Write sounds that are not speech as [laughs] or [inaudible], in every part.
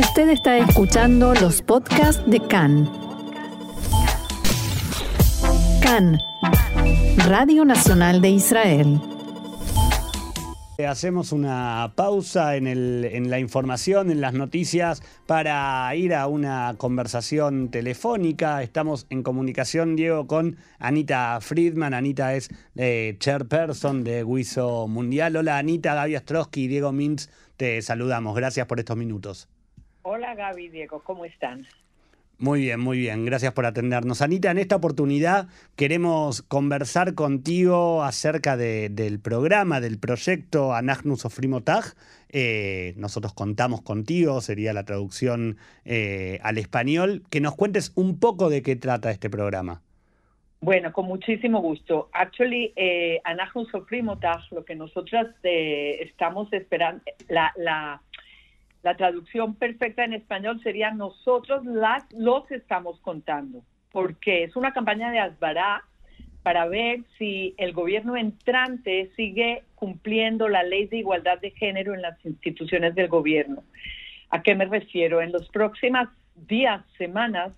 Usted está escuchando los podcasts de CAN. CAN, Radio Nacional de Israel. Hacemos una pausa en, el, en, la información, en las noticias, para ir a una conversación telefónica. Estamos en comunicación, Diego, con Anita Friedman. Anita es eh, chairperson de Guiso Mundial. Hola, Anita, Gaby Ostrowski y Diego Mintz, te saludamos. Gracias por estos minutos. Hola, Gaby, Diego, ¿cómo están? Muy bien, muy bien. Gracias por atendernos. Anita, en esta oportunidad queremos conversar contigo acerca del programa, del proyecto Anagnus Ofrimotag. Eh, nosotros contamos contigo, sería la traducción eh, al español. Que nos cuentes un poco de qué trata este programa. Bueno, con muchísimo gusto. Actually, eh, Anagnus Ofrimotag, lo que nosotras eh, estamos esperando, la, la la traducción perfecta en español sería nosotros las los estamos contando, porque es una campaña de Asbará para ver si el gobierno entrante sigue cumpliendo la ley de igualdad de género en las instituciones del gobierno. ¿A qué me refiero? En los próximos días, semanas,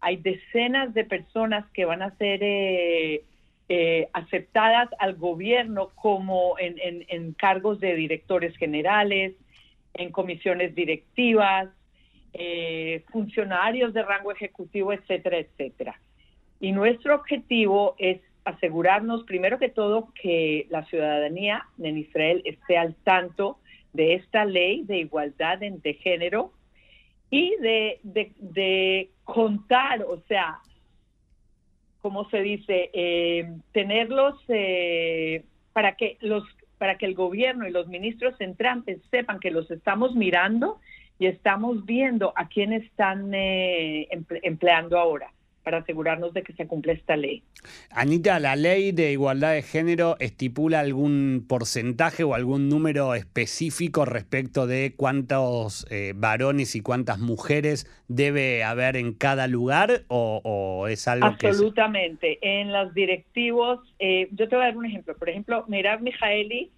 hay decenas de personas que van a ser eh, eh, aceptadas al gobierno como en, en cargos de directores generales, en comisiones directivas, eh, funcionarios de rango ejecutivo, etcétera, etcétera. Y nuestro objetivo es asegurarnos, primero que todo, que la ciudadanía en Israel esté al tanto de esta ley de igualdad de género y de, contar, o sea, ¿cómo se dice? Eh, tenerlos eh, para que los para que el gobierno y los ministros entrantes sepan que los estamos mirando y estamos viendo a quién están eh, empleando ahora para asegurarnos de que se cumple esta ley. Anita, ¿la ley de igualdad de género estipula algún porcentaje o algún número específico respecto de cuántos eh, varones y cuántas mujeres debe haber en cada lugar o, es algo Absolutamente. En los directivos, eh, yo te voy a dar un ejemplo. Por ejemplo, Mirav Mijaeli,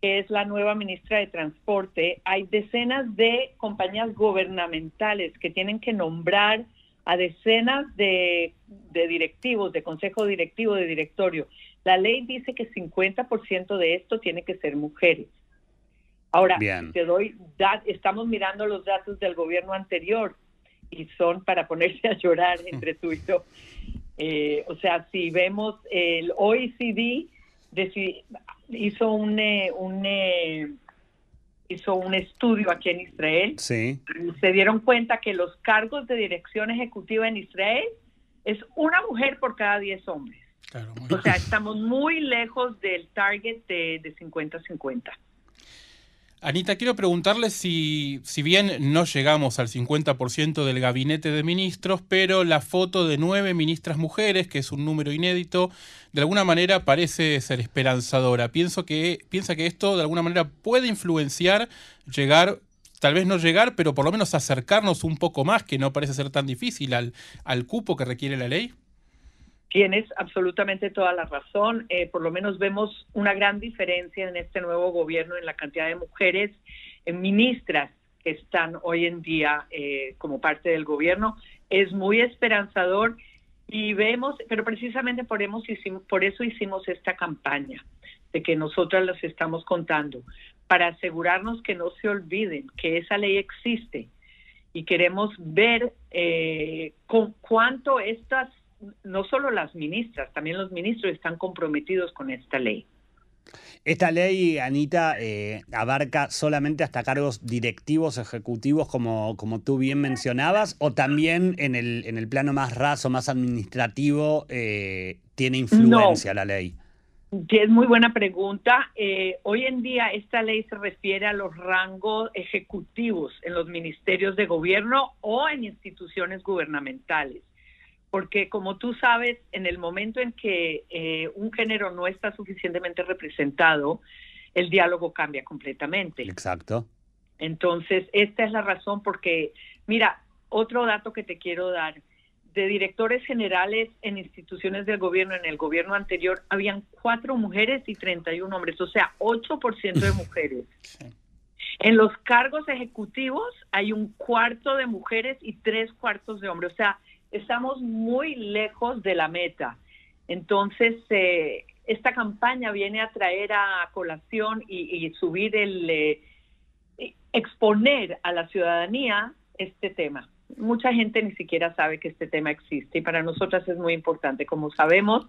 que es la nueva ministra de Transporte, hay decenas de compañías gubernamentales que tienen que nombrar a decenas de, directivos, de consejo directivo, de directorio. La ley dice que 50% de esto tiene que ser mujeres. Ahora, te doy, estamos mirando los datos del gobierno anterior y son para ponerse a llorar [laughs] entre tú y yo. Eh, o sea, si vemos el OECD hizo un, eh, un eh, hizo un estudio aquí en Israel. Sí. Y se dieron cuenta que los cargos de dirección ejecutiva en Israel es una mujer por cada 10 hombres. o sea, estamos muy lejos del target de 50-50. Anita, quiero preguntarle si, si bien no llegamos al 50% del gabinete de ministros, pero la foto de nueve ministras mujeres, que es un número inédito, de alguna manera parece ser esperanzadora. Pienso que, piensa que esto de alguna manera puede influenciar, llegar, tal vez no llegar, pero por lo menos acercarnos un poco más, que no parece ser tan difícil, al, al cupo que requiere la ley. Tienes absolutamente toda la razón. Eh, por lo menos vemos una gran diferencia en este nuevo gobierno en la cantidad de mujeres ministras que están hoy en día eh, como parte del gobierno. Es muy esperanzador y vemos, pero precisamente por, por eso hicimos esta campaña, de que nosotras las estamos contando, para asegurarnos que no se olviden que esa ley existe y queremos ver eh, con cuánto estas no solo las ministras, también los ministros están comprometidos con esta ley. Esta ley, Anita, eh, abarca solamente hasta cargos directivos, ejecutivos, como, como tú bien mencionabas, o también en el, en el plano más raso, más administrativo, eh, tiene influencia la ley. Es muy buena pregunta. Eh, hoy en día esta ley se refiere a los rangos ejecutivos en los ministerios de gobierno o en instituciones gubernamentales porque como tú sabes, en el momento en que eh, un género no está suficientemente representado, el diálogo cambia completamente. Exacto. Entonces, esta es la razón porque, mira, otro dato que te quiero dar, de directores generales en instituciones del gobierno, en el gobierno anterior, habían cuatro mujeres y 31 hombres, o sea, 8% de [laughs] mujeres. En los cargos ejecutivos hay un cuarto de mujeres y tres cuartos de hombres. O sea, estamos muy lejos de la meta. Entonces, eh, esta campaña viene a traer a colación y, subir el, eh, exponer a la ciudadanía este tema. Mucha gente ni siquiera sabe que este tema existe y para nosotras es muy importante. Como sabemos,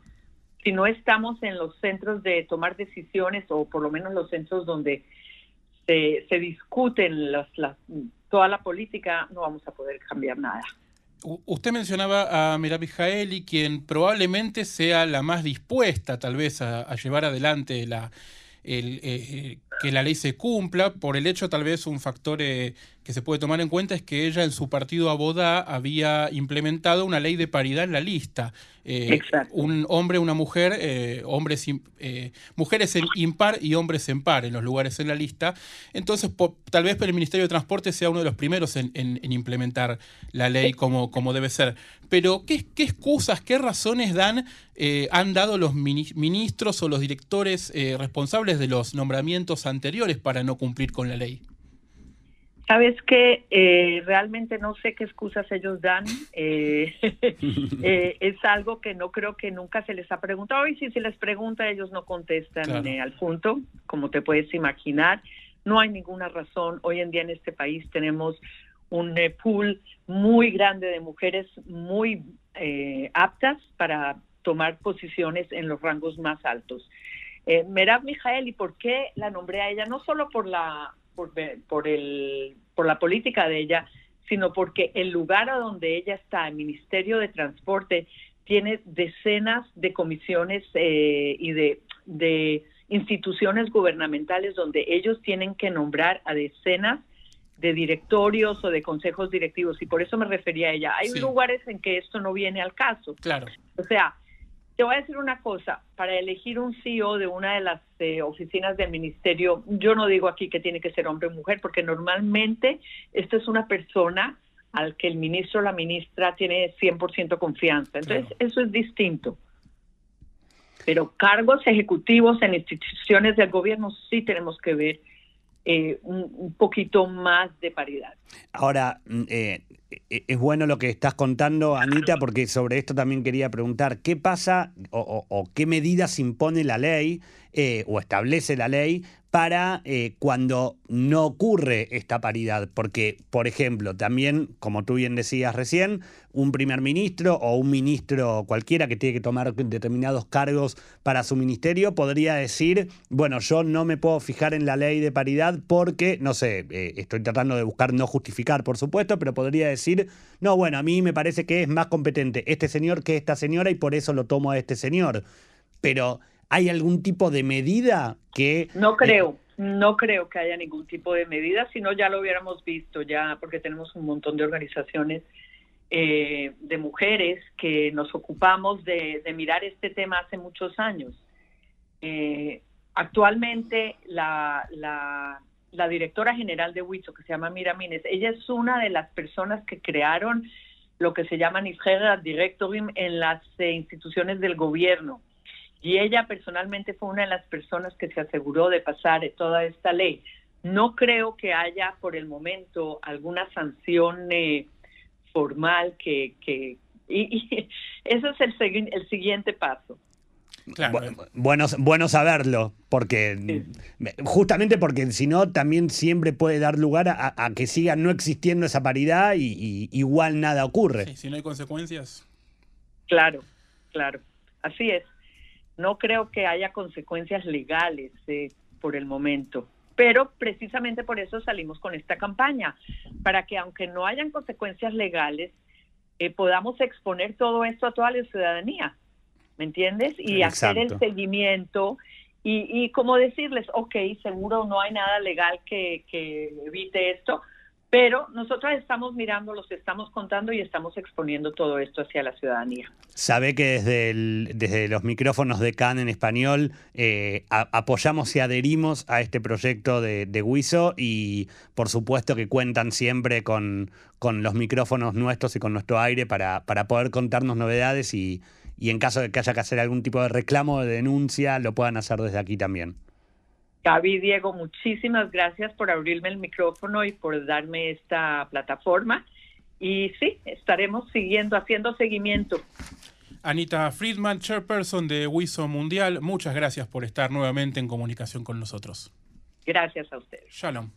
si no estamos en los centros de tomar decisiones o por lo menos los centros donde se, se discuten las, toda la política, no vamos a poder cambiar nada. Usted mencionaba a Mirabi Jaeli, quien probablemente sea la más dispuesta tal vez a, llevar adelante la, el, eh, que la ley se cumpla, por el hecho tal vez un factor eh, que se puede tomar en cuenta es que ella en su partido Abodá había implementado una ley de paridad en la lista. Eh, un hombre, una mujer, eh, hombres, eh, mujeres en impar y hombres en par en los lugares en la lista. Entonces, tal vez el Ministerio de Transporte sea uno de los primeros en, implementar la ley como, como debe ser. Pero, ¿qué, qué excusas, qué razones dan, han dado los ministros o los directores responsables de los nombramientos anteriores para no cumplir con la ley? Sabes que eh, realmente no sé qué excusas ellos dan. Eh, [laughs] eh, es algo que no creo que nunca se les ha preguntado y si se les pregunta ellos no contestan al punto, como te puedes imaginar. No hay ninguna razón. Hoy en día en este país tenemos un pool muy grande de mujeres muy aptas para tomar posiciones en los rangos más altos. Eh, Merab Mijael, ¿y por qué la nombré a ella? No solo por la por, el, por la política de ella, sino porque el lugar a donde ella está, el Ministerio de Transporte, tiene decenas de comisiones eh, y de, de instituciones gubernamentales donde ellos tienen que nombrar a decenas de directorios o de consejos directivos y por eso me refería a ella. Hay lugares en que esto no viene al caso. Claro. O sea, te voy a decir una cosa, para elegir un CEO de una de las eh, oficinas del ministerio, yo no digo aquí que tiene que ser hombre o mujer, porque normalmente esta es una persona al que el ministro o la ministra tiene 100% confianza. Entonces, eso es distinto. Pero cargos ejecutivos en instituciones del gobierno sí tenemos que ver eh, un, poquito más de paridad. Ahora, mm, eh, es bueno lo que estás contando, Anita, porque sobre esto también quería preguntar, ¿qué pasa o, qué medidas impone la ley eh, o establece la ley para eh, cuando no ocurre esta paridad. Porque, por ejemplo, también, como tú bien decías recién, un primer ministro o un ministro cualquiera que tiene que tomar determinados cargos para su ministerio podría decir, bueno, yo no me puedo fijar en la ley de paridad porque, no sé, eh, estoy tratando de buscar no justificar, por supuesto, pero podría decir, no, bueno, a mí me parece que es más competente este señor que esta señora y por eso lo tomo a este señor. Pero ¿Hay algún tipo de medida que... No eh, creo, no creo que haya ningún tipo de medida, si no ya lo hubiéramos visto ya, porque tenemos un montón de organizaciones eh, de mujeres que nos ocupamos de, mirar este tema hace muchos años. Eh, actualmente la, la, directora general de WISO, que se llama Mira Mines, ella es una de las personas que crearon lo que se llama Nifrera Directorim en las instituciones del gobierno y ella personalmente fue una de las personas que se aseguró de pasar toda esta ley. No creo que haya por el momento alguna sanción eh, formal que... que y, [laughs] eso es el, el siguiente paso. Bueno, bueno, saberlo, porque justamente porque si no también siempre puede dar lugar a, que siga no existiendo esa paridad y, igual nada ocurre. si no hay consecuencias. Claro, claro, así es. No creo que haya consecuencias legales eh, por el momento, pero precisamente por eso salimos con esta campaña, para que aunque no hayan consecuencias legales, eh, podamos exponer todo esto a toda la ciudadanía, ¿me entiendes? Y hacer el seguimiento y, y como decirles, ok, seguro no hay nada legal que, que evite esto, pero nosotros estamos mirando, los estamos contando y estamos exponiendo todo esto hacia la ciudadanía. Sabe que desde, desde los micrófonos de CAN en español eh, apoyamos y adherimos a este proyecto de, de WISO y por supuesto que cuentan siempre con, con los micrófonos nuestros y con nuestro aire para, para poder contarnos novedades y, y en caso de que haya que hacer algún tipo de reclamo o de denuncia, lo puedan hacer desde aquí también. Gaby Diego, muchísimas gracias por abrirme el micrófono y por darme esta plataforma. Y sí, estaremos siguiendo, haciendo seguimiento. Anita Friedman, chairperson de WISO Mundial, muchas gracias por estar nuevamente en comunicación con nosotros. Gracias a ustedes. Shalom.